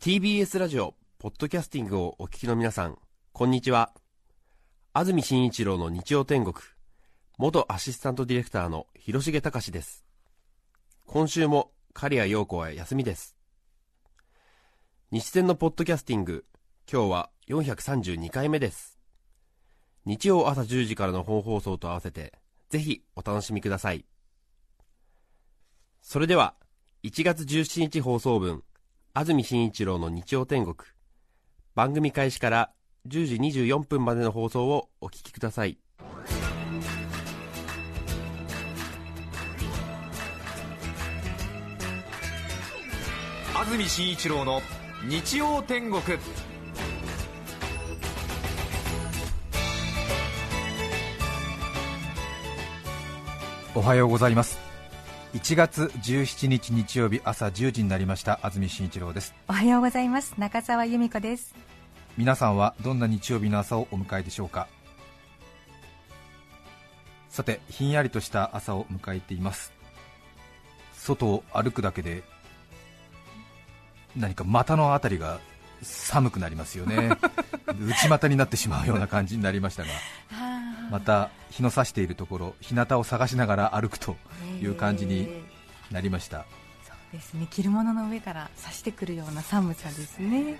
TBS ラジオポッドキャスティングをお聞きの皆さんこんにちは。安住紳一郎の日曜天国。元アシスタントディレクターの広重隆です。今週も刈谷陽子は休みです。日天のポッドキャスティング今日は432回目です。日曜朝10時からの本放送と合わせてぜひお楽しみください。それでは1月17日放送分安住紳一郎の日曜天国番組開始から10時24分までの放送をお聞きください。安住紳一郎の日曜天国。おはようございます。1月17日日曜日朝10時になりました。安住紳一郎です。おはようございます。中澤由美子です。皆さんはどんな日曜日の朝をお迎えでしょうか？さてひんやりとした朝を迎えています。外を歩くだけで何か股のあたりが寒くなりますよね。内股になってしまうような感じになりましたが。また日の差しているところ日向を探しながら歩くという感じになりました、そうですね。着るものの上から差してくるような寒さですね、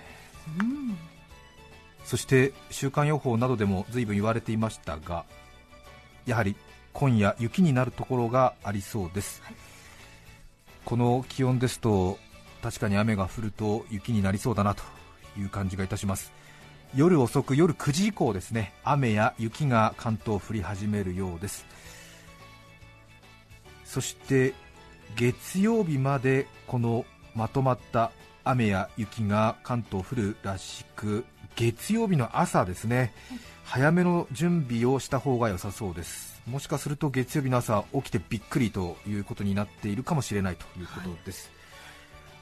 うん、そして週間予報などでも随分言われていましたがやはり今夜雪になるところがありそうです、はい、この気温ですと確かに雨が降ると雪になりそうだなという感じがいたします。夜遅く夜9時以降ですね雨や雪が関東降り始めるようです。そして月曜日までこのまとまった雨や雪が関東降るらしく月曜日の朝ですね、早めの準備をした方が良さそうです。もしかすると月曜日の朝起きてびっくりということになっているかもしれないということです、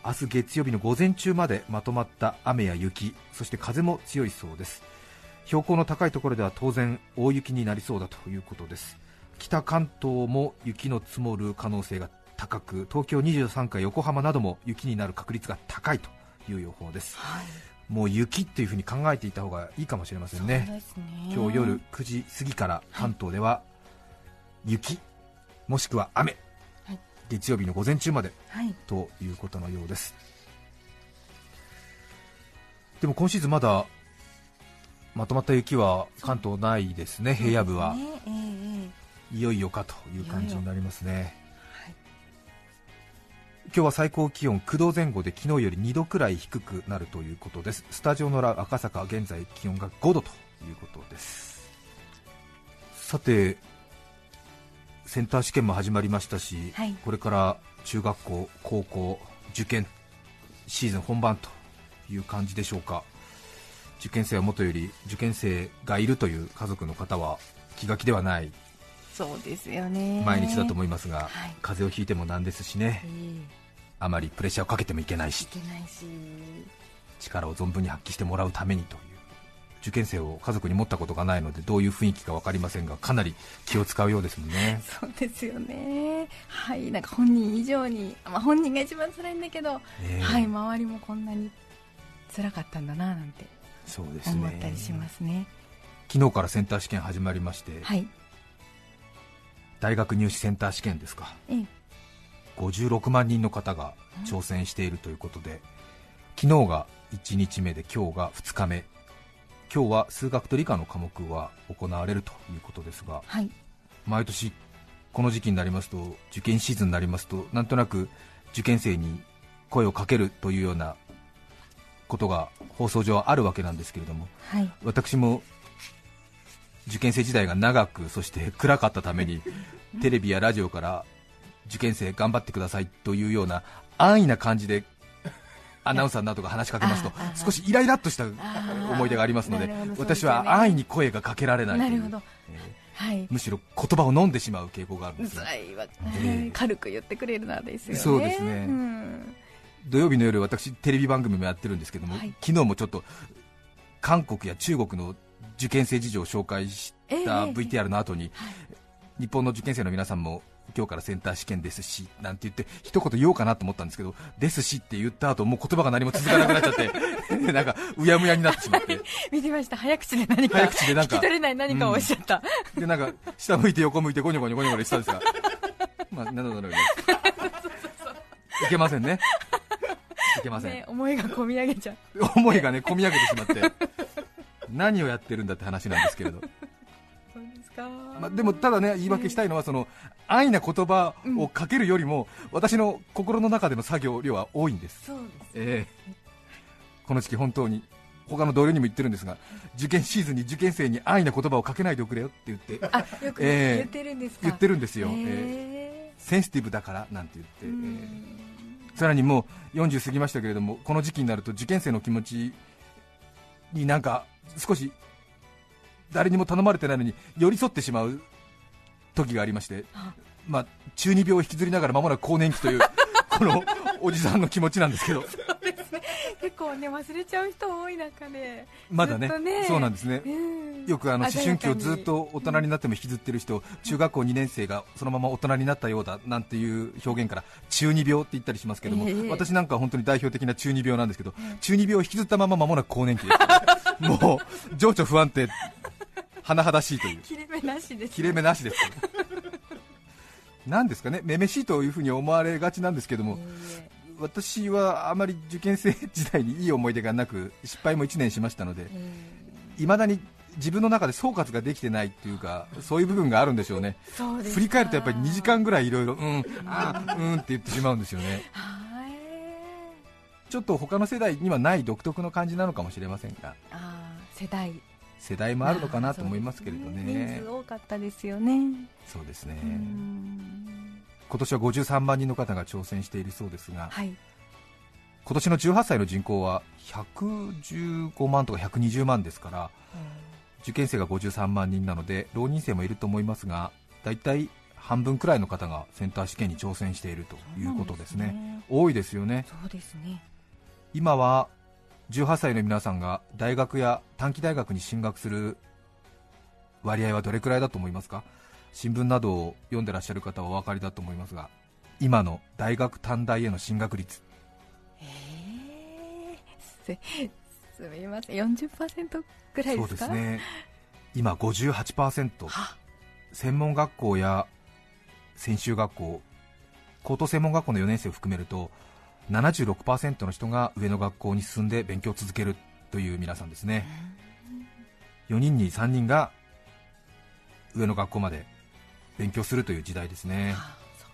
明日月曜日の午前中までまとまった雨や雪そして風も強いそうです。標高の高いところでは当然大雪になりそうだということです。北関東も雪の積もる可能性が高く東京23区横浜なども雪になる確率が高いという予報です、はい、もう雪っていうふうに考えていた方がいいかもしれませんね、ね、今日夜9時過ぎから関東では雪、はい、もしくは雨月曜日の午前中まで、はい、ということのようです。でも今シーズンまだまとまった雪は関東ないですね、平野部は、ね。えー、いよいよかという感じになりますね。今日は最高気温9度前後で昨日より2度くらい低くなるということです。スタジオの赤坂現在気温が5度ということです。さてセンター試験も始まりましたし、はい、これから中学校、高校、受験シーズン本番という感じでしょうか、受験生はもとより受験生がいるという家族の方は気が気ではない。そうですよね。毎日だと思いますが、はい、風邪をひいてもなんですしね、えー、あまりプレッシャーをかけてもいけないし。力を存分に発揮してもらうためにという受験生を家族に持ったことがないのでどういう雰囲気か分かりませんがかなり気を使うようですもんね。そうですよね。はいなんか本人以上に、まあ、本人が一番辛いんだけど、えー、はい周りもこんなに辛かったんだななんてそうですね。思ったりしますね。昨日からセンター試験始まりまして、はい、大学入試センター試験ですか、ええ、56万人の方が挑戦しているということで、うん、昨日が1日目で今日が2日目今日は数学と理科の科目は行われるということですが、はい、毎年この時期になりますと受験シーズンになりますとなんとなく受験生に声をかけるというようなことが放送上はあるわけなんですけれども、はい、私も受験生時代が長くそして暗かったためにテレビやラジオから受験生頑張ってくださいというような安易な感じでアナウンサーなどが話しかけますと少しイライラっとした思い出がありますので私は安易に声がかけられないという、はい、むしろ言葉を飲んでしまう傾向があるんです、ね、軽く言ってくれるなですよね。そうですね、うん、土曜日の夜私テレビ番組もやってるんですけども、はい、昨日もちょっと韓国や中国の受験生事情を紹介した VTR の後に、日本の受験生の皆さんも今日からセンター試験ですしなんて言って一言言おうかなと思ったんですけどですしって言った後もう言葉が何も続かなくなっちゃって なんかうやむやになってしまって。見てました。早口で何か早口でなんか聞き取れない何かをおっしゃった、うん、でなんか下向いて横向いてゴニョゴニョゴニョゴニョしたんですがまあなるほどいけませんねいけません、ね、思いが込み上げちゃう思いがね込み上げてしまって何をやってるんだって話なんですけれどまあ、でもただね言い訳したいのはその安易な言葉をかけるよりも、私の心の中での作業量は多いんです、そうですえー、この時期本当に他の同僚にも言ってるんですが受験シーズンに受験生に安易な言葉をかけないでおくれよって言って。あよく言ってるんですか、言ってるんですよ、えー、センシティブだからなんて言って、えー、さらにもう40過ぎましたけれどもこの時期になると受験生の気持ちになんか少し誰にも頼まれてないのに寄り添ってしまう時がありまして、まあ、中二病を引きずりながら間もなく更年期という このおじさんの気持ちなんですけど。結構ね忘れちゃう人多い中でまだね、ね、そうなんですね、よくあの思春期をずっと大人になっても引きずってる人、中学校2年生がそのまま大人になったようだなんていう表現から中二病って言ったりしますけども、えー、私なんか本当に代表的な中二病なんですけど、中二病を引きずったまま間もなく更年期です、もう情緒不安定甚だしいという。切れ目なしです、切れ目なしですなんですかね、めめしいというふうに思われがちなんですけども、私はあまり受験生時代にいい思い出がなく、失敗も1年しましたので、いまだに自分の中で総括ができてないっていうか、そういう部分があるんでしょうね、振り返るとやっぱり2時間ぐらいいろいろ、うん、あうんって言ってしまうんですよね。ちょっと他の世代にはない独特の感じなのかもしれませんが。世代世代もあるのかなと思いますけれどね、ね人数多かったですよね。そうですね。今年は53万人の方が挑戦しているそうですが、はい、今年の18歳の人口は115万とか120万ですから、受験生が53万人なので浪人生もいると思いますが大体半分くらいの方がセンター試験に挑戦しているということですね、ね、多いですよね。そうですね。今は18歳の皆さんが大学や短期大学に進学する割合はどれくらいだと思いますか？新聞などを読んでらっしゃる方はお分かりだと思いますが今の大学短大への進学率。えー、すみません。40%ぐらいですか？そうですね。今58%専門学校や専修学校高等専門学校の4年生を含めると76%の人が上の学校に進んで勉強を続けるという皆さんですね。4人に3人が上の学校まで勉強するという時代ですね、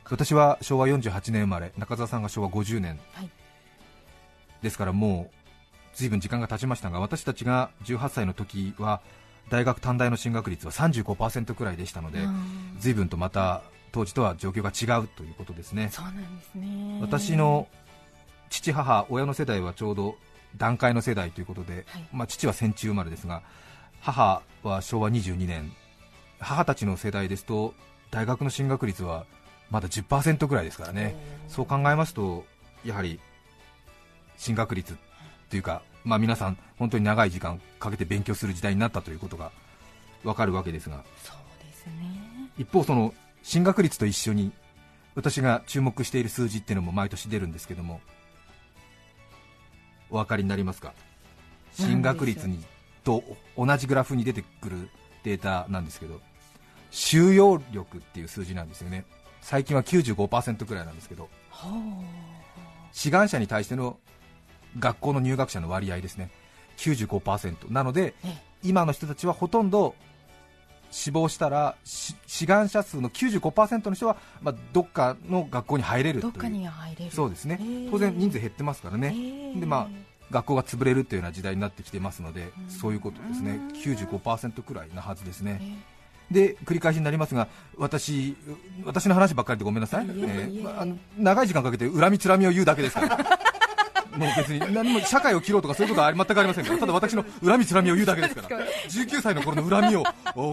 私は昭和48年生まれ中澤さんが昭和50年、はい、ですからもう随分時間が経ちましたが私たちが18歳の時は大学短大の進学率は35%くらいでしたので随分とまた当時とは状況が違うということですね。そうなんですね。私の父、母、親の世代はちょうど団塊の世代ということで、はい、まあ、父は戦中生まれですが母は昭和22年母たちの世代ですと大学の進学率はまだ10%ぐらいですからね。そう考えますとやはり進学率というか、まあ、皆さん本当に長い時間かけて勉強する時代になったということが分かるわけですが。そうですね。一方その進学率と一緒に私が注目している数字っていうのも毎年出るんですけどもお分かりになりますか？進学率にと同じグラフに出てくるデータなんですけど収容力っていう数字なんですよね。最近は95%くらいなんですけど志願者に対しての学校の入学者の割合ですね。95%なので今の人たちはほとんど死亡したら志願者数の95%の人は、まあ、どっかの学校に入れるという。そうですね。当然人数減ってますからね、でまあ、学校が潰れるというような時代になってきてますので、そういうことですね。95%くらいなはずですね。で繰り返しになりますが私私の話ばっかりでごめんなさい、えー、あの長い時間かけて恨みつらみを言うだけですから もう別に何も社会を切ろうとかそういうことは全くありませんから、ただ私の恨みつらみを言うだけですから、19歳の頃の恨みを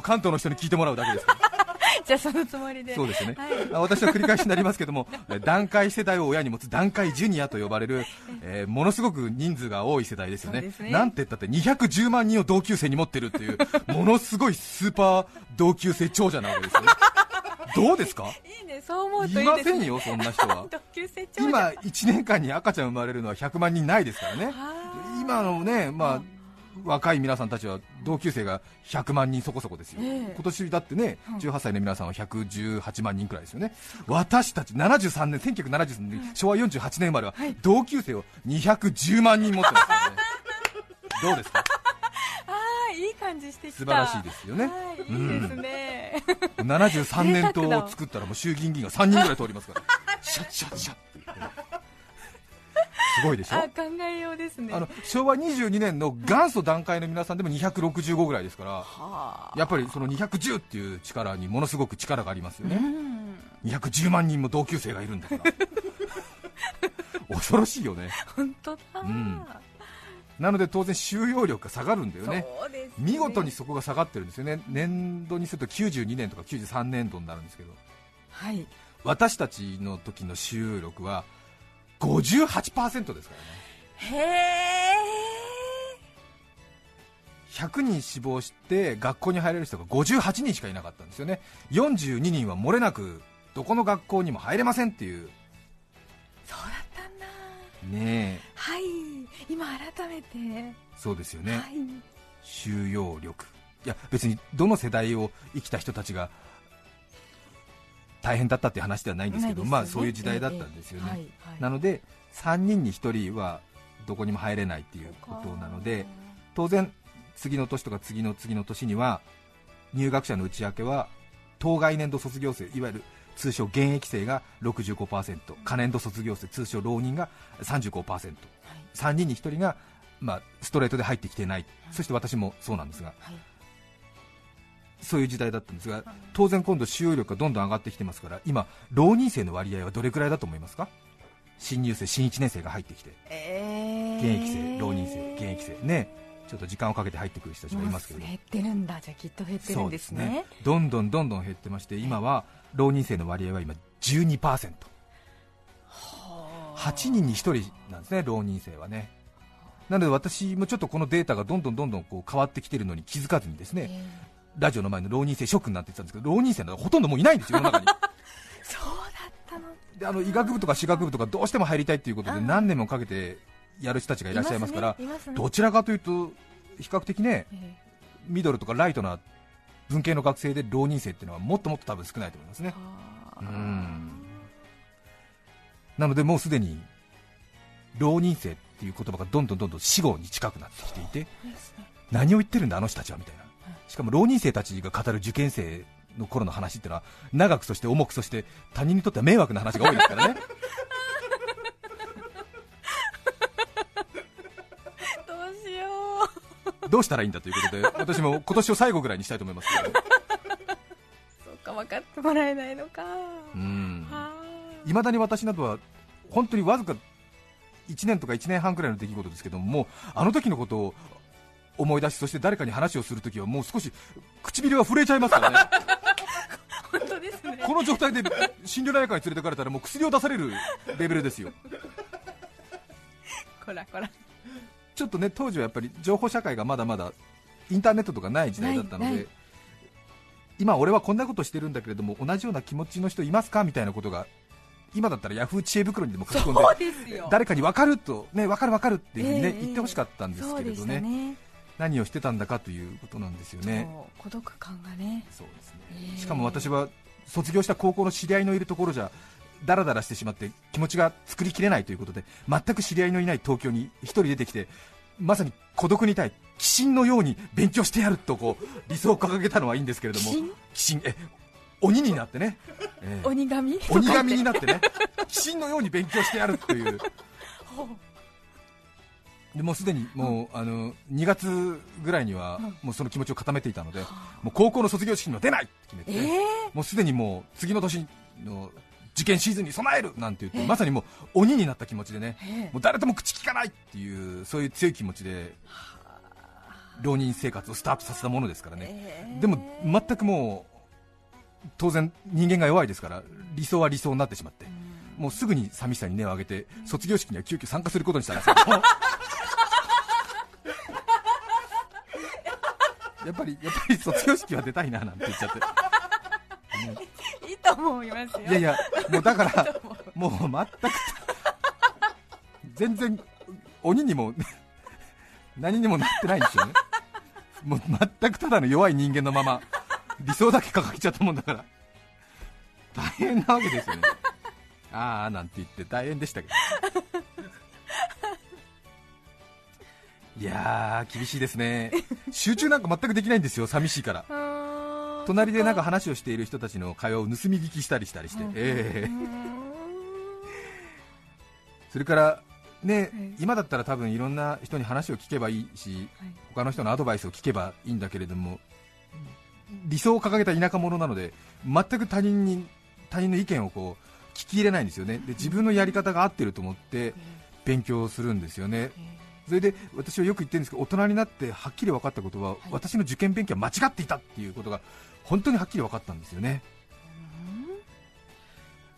関東の人に聞いてもらうだけですから。じゃあそのつもりで。そうですね、はい、私は繰り返しになりますけども団塊世代を親に持つ団塊ジュニアと呼ばれる、えー、ものすごく人数が多い世代ですよね、ね、なんて言ったって210万人を同級生に持ってるっていうものすごいスーパー同級生長者なわけですよねどうですか？いいね。そう思うといい、ね、ませんよそんな人は。今1年間に赤ちゃん生まれるのは100万人ないですからね。今のねまあ、若い皆さんたちは同級生が100万人そこそこですよ、え。ー、今年だってね、18歳の皆さんは118万人くらいですよね、私たち73年、1973年、昭和48年生まれは、同級生を210万人持ってますからね、どうですか？感じして素晴らしいですよね、いいですね、うん、73年党を作ったらもう衆議院議員が3人ぐらい通りますから、シャッシャッシャッ。すごいでしょ考えようですね。あの昭和22年の元祖段階の皆さんでも265ぐらいですから、やっぱりその210っていう力にものすごく力がありますよね、210万人も同級生がいるんだから。恐ろしいよね。本当だ、うん、なので当然収容力が下がるんだよね、ね。見事にそこが下がってるんですよね、年度にすると92年とか93年度になるんですけど、はい、私たちの時の収容力は58%ですからね。へえ100人死亡して学校に入れる人が58人しかいなかったんですよね。42人は漏れなくどこの学校にも入れませんっていう。そうだったんだ。ねえ。はい今改めて。そうですよね、はい、収容力。いや別にどの世代を生きた人たちが大変だったっていう話ではないんですけど、ね、まあ、そういう時代だったんですよね、ええ。はいはい、なので3人に1人はどこにも入れないっていうことなので当然、次の年とか次の次の年には入学者の内訳は当該年度卒業生いわゆる通称現役生が65%可年度卒業生通称浪人が35%、はい、3人に1人が、まあ、ストレートで入ってきてない、そして私もそうなんですが、はい。そういう時代だったんですが、当然今度収容力がどんどん上がってきてますから、今、浪人生の割合はどれくらいだと思いますか？新入生、新1年生が入ってきて、えー、現役生、浪人生、現役生。ね、ちょっと時間をかけて入ってくる人たちがいますけど、減ってるんだ、じゃあきっと減ってるんですね、ね、どんどんどんどん減ってまして、今は浪人生の割合は今12%、8人に1人なんですね、浪人生はね。なので私もちょっとこのデータがどんどんどんどんこう変わってきているのに気づかずにですね、ラジオの前の浪人生諸君なんて言ってたんですけど浪人生なんほとんどもういないんですよ世の中に。そうだったの。であの医学部とか歯学部とかどうしても入りたいということで何年もかけてやる人たちがいらっしゃいますから、ね。ね、どちらかというと比較的ね、え。ミドルとかライトな文系の学生で浪人生っていうのはもっともっと多分少ないと思いますね。うん。なのでもうすでに浪人生っていう言葉がどんどんどんどん死後に近くなってきていて、何を言ってるんだあの人たちはみたいな。しかも浪人生たちが語る受験生の頃の話っていうのは長くそして重くそして他人にとっては迷惑な話が多いですからね どうしたらいいんだということで私も今年を最後ぐらいにしたいと思いますけど。そうか分かってもらえないのか。うん。いまだに私などは本当にわずか1年とか1年半くらいの出来事ですけどももうあの時のことを思い出しそして誰かに話をするときはもう少し唇が震えちゃいますからね。本当ですね。この状態で心療内科に連れてかれたらもう薬を出されるレベルですよ。こらこらちょっとね当時はやっぱり情報社会がまだまだインターネットとかない時代だったので今俺はこんなことしてるんだけれども同じような気持ちの人いますかみたいなことが今だったらヤフー知恵袋にでも書き込んで誰かに分かるとね分かる分かるっていうふうにね、えー、言ってほしかったんですけれどね、ね、何をしてたんだかということなんですよね。孤独感がね。そうですね、しかも私は卒業した高校の知り合いのいるところじゃだらだらしてしまって気持ちが作りきれないということで全く知り合いのいない東京に一人出てきてまさに孤独に対鬼神のように勉強してやるとこう理想を掲げたのはいいんですけれども鬼神？え鬼になってね、えー、鬼神？鬼神になってね。鬼神のように勉強してやるという。でもうすでにもう、あの2月ぐらいにはもうその気持ちを固めていたので、もう高校の卒業式には出ないって決めて、えー、もうすでにもう次の年の受験シーズンに備えるなんて言って、えー、まさにもう鬼になった気持ちでね、えー、もう誰とも口聞かないっていうそういう強い気持ちで浪人生活をスタートさせたものですからね、でも全くもう当然人間が弱いですから理想は理想になってしまって。もうすぐに寂しさに根を上げて卒業式には急遽参加することにしたんですよやっぱりやっぱり卒業式は出たいななんて言っちゃって、と思いますよいやいやもうだからもう全く全然鬼にも何にもなってないんですよねもう全くただの弱い人間のまま理想だけ掲げちゃったもんだから大変なわけですよねああなんて言って大変でしたけどいやー厳しいですね集中なんか全くできないんですよ寂しいから隣でなんか話をしている人たちの会話を盗み聞きしたりしたりして、えー、それからね、今だったら多分いろんな人に話を聞けばいいし、他の人のアドバイスを聞けばいいんだけれども理想を掲げた田舎者なので全く他人に他人の意見をこう聞き入れないんですよね。で自分のやり方が合ってると思って勉強するんですよね。それで私はよく言ってるんですけど大人になってはっきり分かったことは、私の受験勉強は間違っていたっていうことが本当にはっきり分かったんですよね。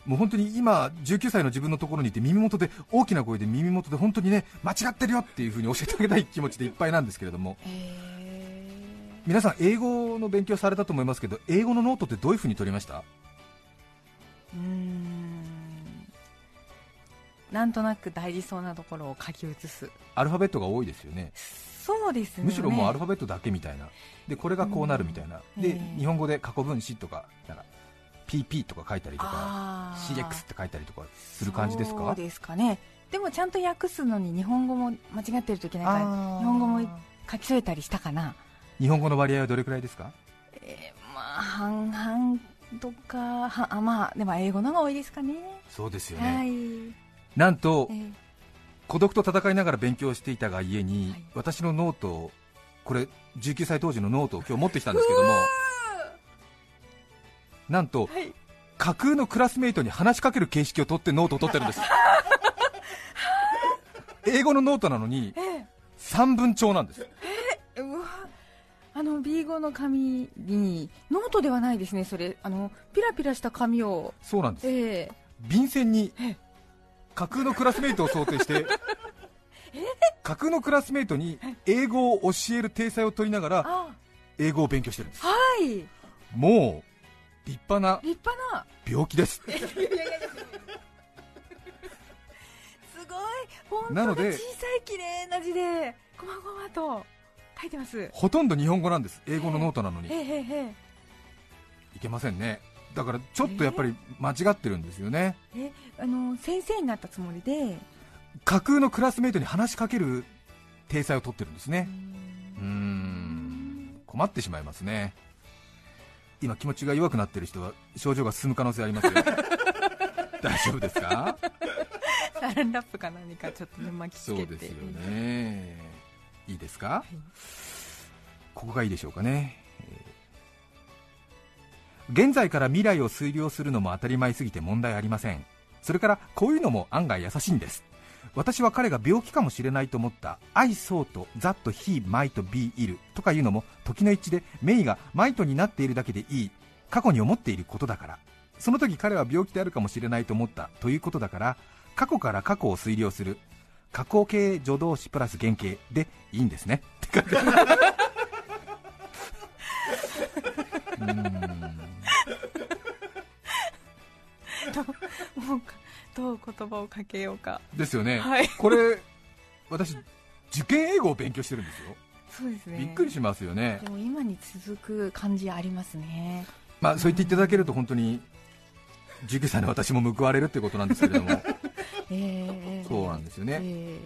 もう本当に今、19歳の自分のところにいて耳元で大きな声で耳元で本当にね間違ってるよっていう風に教えてあげたい気持ちでいっぱいなんですけれども、皆さん、英語の勉強されたと思いますけど、英語のノートってどういう風に取りました？うーん。なんとなく大事そうなところを書き写す。アルファベットが多いですよね。そうですね。むしろもうアルファベットだけみたいな、でこれがこうなるみたいな、で日本語で過去分詞とかなんか PP とか書いたりとか CX って書いたりとかする感じですか？そうですかね。でもちゃんと訳すのに日本語も間違ってるといけないから日本語も書き添えたりしたかな。日本語の割合はどれくらいですか？えー、まあ半々とかはあまあでも英語の方が多いですかね。そうですよね、はい、なんと、えー、孤独と戦いながら勉強していたが家に、はい、私のノートこれ19歳当時のノートを今日持ってきたんですけどもなんと、はい、架空のクラスメイトに話しかける形式を取ってノートを取ってるんです。英語のノートなのに、散文調なんです、えー、うわあの B5 の紙にノートではないですね、それ。あのピラピラした紙を。そうなんです、えー、便箋に架空のクラスメイトを想定して 架空のクラスメイトに英語を教える体裁を取りながら英語を勉強してるんです、はい、もう立派な立派な。病気です。すごい。本当で小さい綺麗な字でこまごまと書いてます。ほとんど日本語なんです。英語のノートなのに、いけませんねだからちょっとやっぱり間違ってるんですよね、えあの先生になったつもりで？架空のクラスメートに話しかける体裁を取ってるんですね。うん。困ってしまいますね。今気持ちが弱くなってる人は症状が進む可能性ありますよ。大丈夫ですか？サランラップか何かちょっとね巻きつけて。そうですよね。いいですか、はい、ここがいいでしょうかね現在から未来を推量するのも当たり前すぎて問題ありません。それからこういうのも案外優しいんです。私は彼が病気かもしれないと思った。I thought that he might be ill とかいうのも時の一致でメイがマイトになっているだけでいい。過去に思っていることだから。その時彼は病気であるかもしれないと思った。ということだから過去から過去を推量する。過去形助動詞プラス原型。でいいんですね。って感じもうどう言葉をかけようか。ですよね、はい、これ私受験英語を勉強してるんですよ。そうですね。びっくりしますよね。でも今に続く感じありますね。まあそう言っていただけると本当に19歳の私も報われるってことなんですけれども、えー、そうなんですよね、え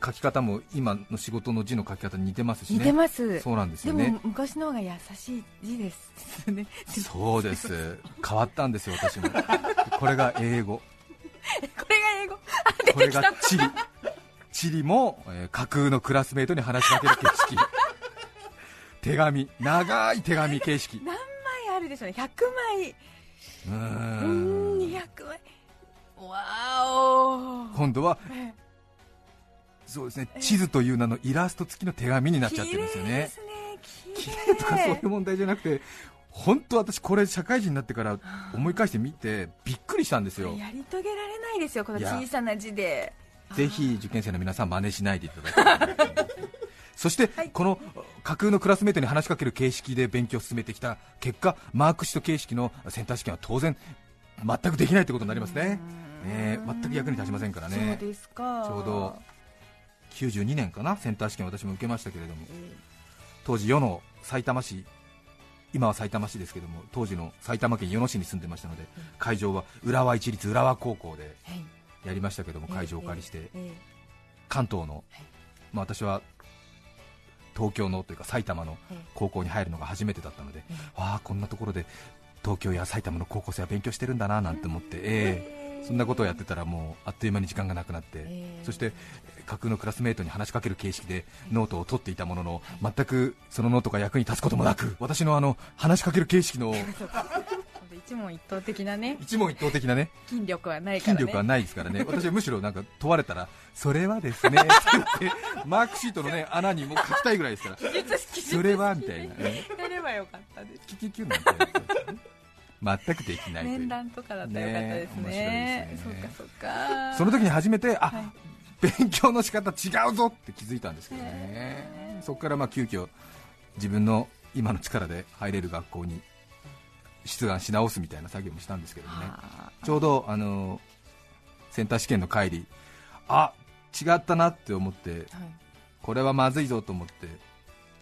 ー、書き方も今の仕事の字の書き方に似てますしね。似てます。そうなんですよね。昔の方が優しい字ですね。そうです。変わったんですよ私も。これが英語これが地理地理も、えー、架空のクラスメートに話しかける形式手紙。長い手紙形式。何枚あるでしょうね。100枚。うん。200枚。わお。今度は、そうですね。地図という名のイラスト付きの手紙になっちゃってるんですよね。綺麗とかそういう問題じゃなくて本当私これ社会人になってから思い返してみてびっくりしたんですよ。やり遂げられないですよこの小さな字で。ぜひ受験生の皆さん真似しないでいただきたい そして、はい、この架空のクラスメートに話しかける形式で勉強を進めてきた結果マークシート形式のセンター試験は当然全くできないということになりますね、ね全く役に立ちませんからね。ちょうど92年かなセンター試験私も受けましたけれども、当時世の埼玉市今は埼玉市ですけども当時の埼玉県与野市に住んでましたので、会場は浦和一律浦和高校でやりましたけども、会場をお借りして、関東の、まあ、私は東京のというか埼玉の高校に入るのが初めてだったので、ああこんなところで東京や埼玉の高校生は勉強してるんだななんて思って、えーそんなことをやってたらもうあっという間に時間がなくなって、そして架空のクラスメートに話しかける形式でノートを取っていたものの全くそのノートが役に立つこともなく私のあの話しかける形式の 一問一答的なね。一問一答的なね。筋力はないから、ね、筋力はないですからね。私はむしろなんか問われたらそれはですねって言ってマークシートのね 穴にも書きたいぐらいですから。それはみたいな、ね、やればよかったです。キキキュなんて全くできない面談とかだったらよかったですね、ねそっかそっか。その時に初めてあ、はい、勉強の仕方違うぞって気づいたんですけどね。そこからまあ急遽自分の今の力で入れる学校に出願し直すみたいな作業もしたんですけどね。ちょうどあのセンター試験の帰りあ違ったなって思って、はい、これはまずいぞと思って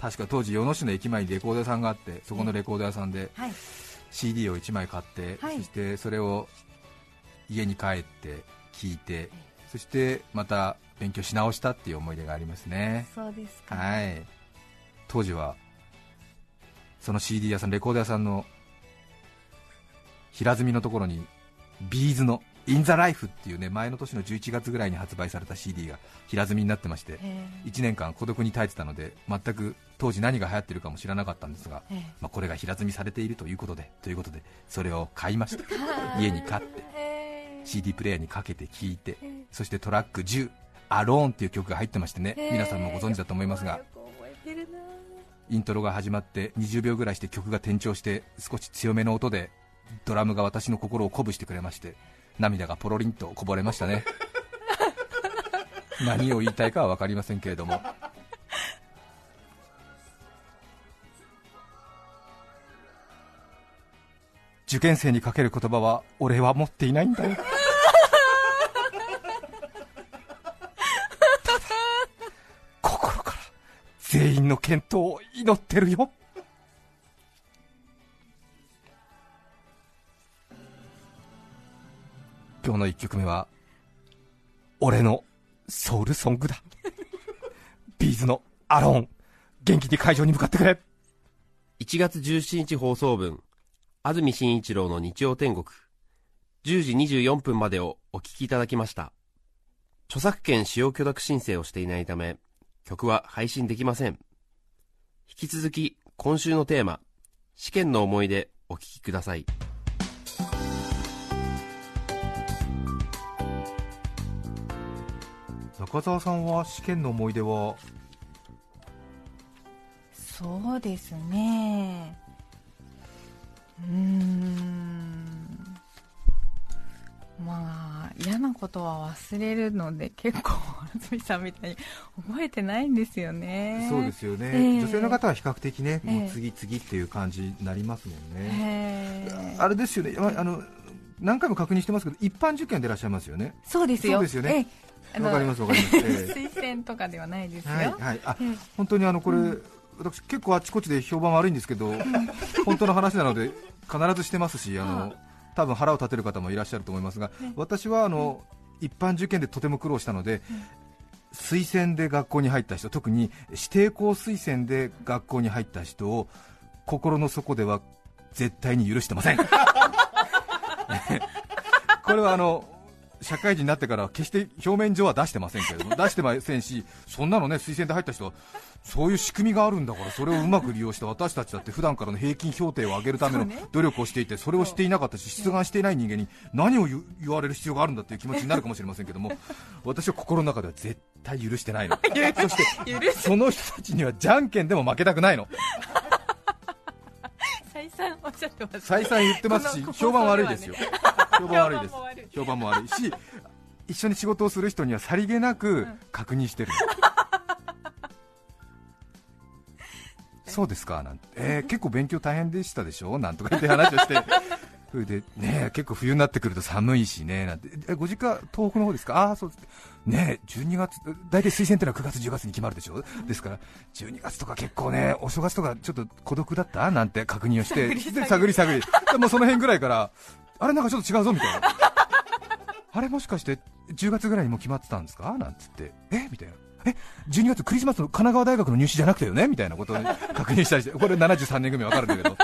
確か当時与野市の駅前にレコード屋さんがあってそこのレコード屋さんで、はい CD を1枚買って、はい、そしてそれを家に帰って聞いて、そしてまた勉強し直したっていう思い出がありますね。そうですか、はい、当時はその CD 屋さん、レコード屋さんの平積みのところにビーズの「イン・ザ・ライフ」っていうね前の年の11月ぐらいに発売された CD が平積みになってまして1年間孤独に耐えてたので全く当時何が流行ってるかも知らなかったんですが、まあ、これが平積みされているということでということでそれを買いました。家に買って CD プレーヤーにかけて聴いてそしてトラック10「アローン」っていう曲が入ってましてね皆さんもご存知だと思いますがイントロが始まって20秒ぐらいして曲が転調して少し強めの音でドラムが私の心を鼓舞してくれまして涙がポロリンとこぼれましたね。何を言いたいかは分かりませんけれども受験生にかける言葉は俺は持っていないんだよ。心から全員の健闘を祈ってるよ。今日の1曲目は俺のソウルソングだ。ビーズのアローン元気に会場に向かってくれ。1月17日放送分安住紳一郎の日曜天国。10時24分までをお聞きいただきました。著作権使用許諾申請をしていないため曲は配信できません。引き続き今週のテーマ試験の思い出お聞きください。中澤さんは試験の思い出は？そうですねうん。まあ嫌なことは忘れるので結構安住さんみたいに覚えてないんですよね。そうですよね、えー、女性の方は比較的ね、えー、もう次々っていう感じになりますもんね、えー、あれですよね、あの何回も確認してますけど一般受験でいらっしゃいますよね。そうですよ。そうですよね、わかりますわかります、推薦とかではないですよ。はい、はい、あ、本当にあのこれ、私結構あちこちで評判悪いんですけど、本当の話なので必ずしてますし、あの多分腹を立てる方もいらっしゃると思いますが、私はあの一般受験でとても苦労したので。推薦で学校に入った人、特に指定校推薦で学校に入った人を心の底では絶対に許してません。これはあの社会人になってから決して表面上は出してませんけれども、出してませんし、そんなのね推薦で入った人は、そういう仕組みがあるんだから、それをうまく利用して、私たちだって普段からの平均評定を上げるための努力をしていて、それをしていなかったし、出願していない人間に何を言われる必要があるんだっていう気持ちになるかもしれませんけども、私は心の中では絶対許してないの、そしてその人たちにはじゃんけんでも負けたくないの。再三おっしゃってます、再三言ってますし、評判悪いですよ。評判悪いです。評判も悪い。し一緒に仕事をする人にはさりげなく確認してる、そうですか？なんて、えー、結構勉強大変でしたでしょ？なんとか言って話をして。それでね結構冬になってくると寒いしね。なんてえご実家東北の方ですか？ああそうです。ね12月大体推薦ってのは9月10月に決まるでしょ？ですから12月とか結構ねお正月とかちょっと孤独だった？なんて確認をして。探り探り。もうその辺ぐらいからあれなんかちょっと違うぞみたいな。あれもしかして10月ぐらいにも決まってたんですか？なんつって。え？みたいな。え？12月クリスマスの神奈川大学の入試じゃなくてよね？みたいなことを確認したりして。これ73年組わかるんだけど。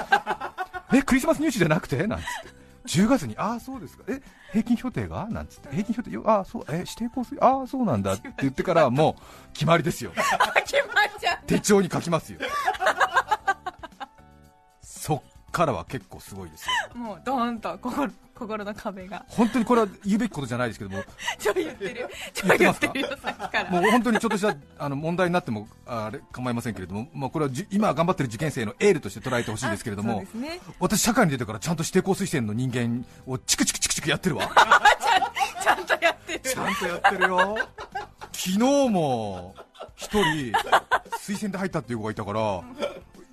え？クリスマス入試じゃなくて？なんつって。10月にああそうですか。え？平均評定が？なんつって。平均評定ああそうえ？指定校水ああそうなんだ。って言ってからもう決まりですよ。決まっちゃう。手帳に書きますよ。そっからは結構すごいですよもうドーンと心心の壁が。本当にこれは言うべきことじゃないですけども。ちょ言ってる。ちょ言ってるよさっきから。もう本当にちょっとしたあの問題になってもあれ構いませんけれども、まあ、これは今頑張ってる受験生のエールとして捉えてほしいですけれども、ね、私社会に出てからちゃんと指定校推薦の人間をチクチクチクチクやってるわ。ちゃんとやってる。ちゃんとやってるよ。昨日も一人推薦で入ったっていう子がいたから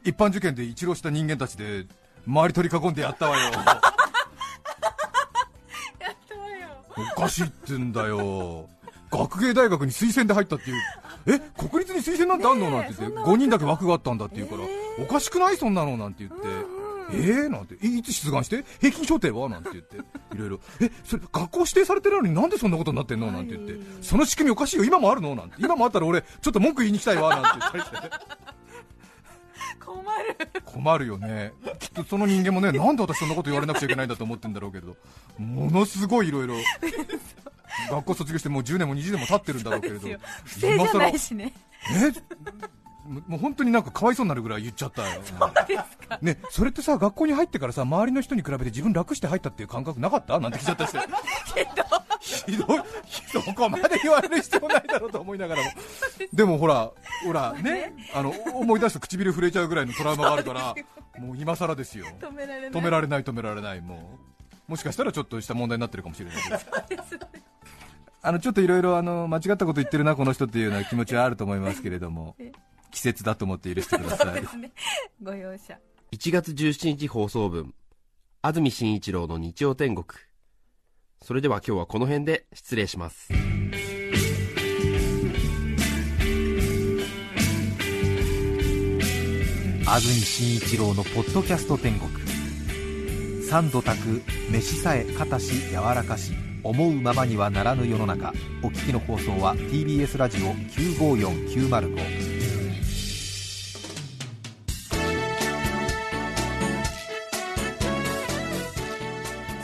一般受験で一浪した人間たちで周り取り囲んでやったわよ。おかしいってんだよ。学芸大学に推薦で入ったっていう。え国立に推薦なんてあんの、なんて言って。5人だけ枠があったんだって言うから、えー、おかしくない？そんなの？なんて言って、えー？なんていつ出願して？平均評定は？なんて言って。いろいろ。えそれ学校指定されてるのになんでそんなことになってんの？なんて言って。その仕組みおかしいよ。今もあるの？なんて。今もあったら俺ちょっと文句言いに来たいわ。なんて言ったりして困る。困るよね。きっとその人間もね なんで私そんなこと言われなくちゃいけないんだと思ってんだろうけどものすごいいろいろ学校卒業してもう10年も20年も経ってるんだろうけれど不正じゃないしね。え もう本当になんかかわいそうになるぐらい言っちゃったよ、ね、それってさ学校に入ってからさ周りの人に比べて自分楽して入ったっていう感覚なかった？なんて聞いちゃったして。ひどい。そこまで言われる必要ないだろうと思いながらも。でもほらほらね。あの思い出すと唇震えちゃうぐらいのトラウマがあるからもう今更ですよ。止められない。止められない止められないもう。もしかしたらちょっとした問題になってるかもしれないです。あのちょっといろいろ間違ったこと言ってるなこの人っていうような気持ちはあると思いますけれども季節だと思って許してください、ね、ご容赦。1月17日放送分安住紳一郎の日曜天国。それでは今日はこの辺で失礼します。安住紳一郎のポッドキャスト天国。三度炊く飯さえかたし柔らかし思うままにはならぬ世の中。お聞きの放送は TBS ラジオ954905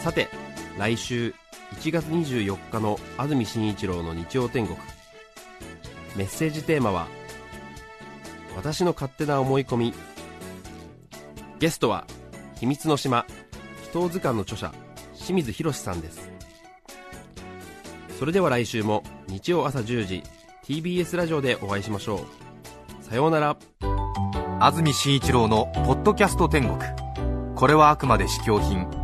さて来週1月24日の安住紳一郎の日曜天国。メッセージテーマは「私の勝手な思い込み」ゲストは「秘密の島人図鑑」の著者清水宏さんです。それでは来週も日曜朝10時 TBS ラジオでお会いしましょう。さようなら。安住紳一郎の「ポッドキャスト天国」これはあくまで試供品。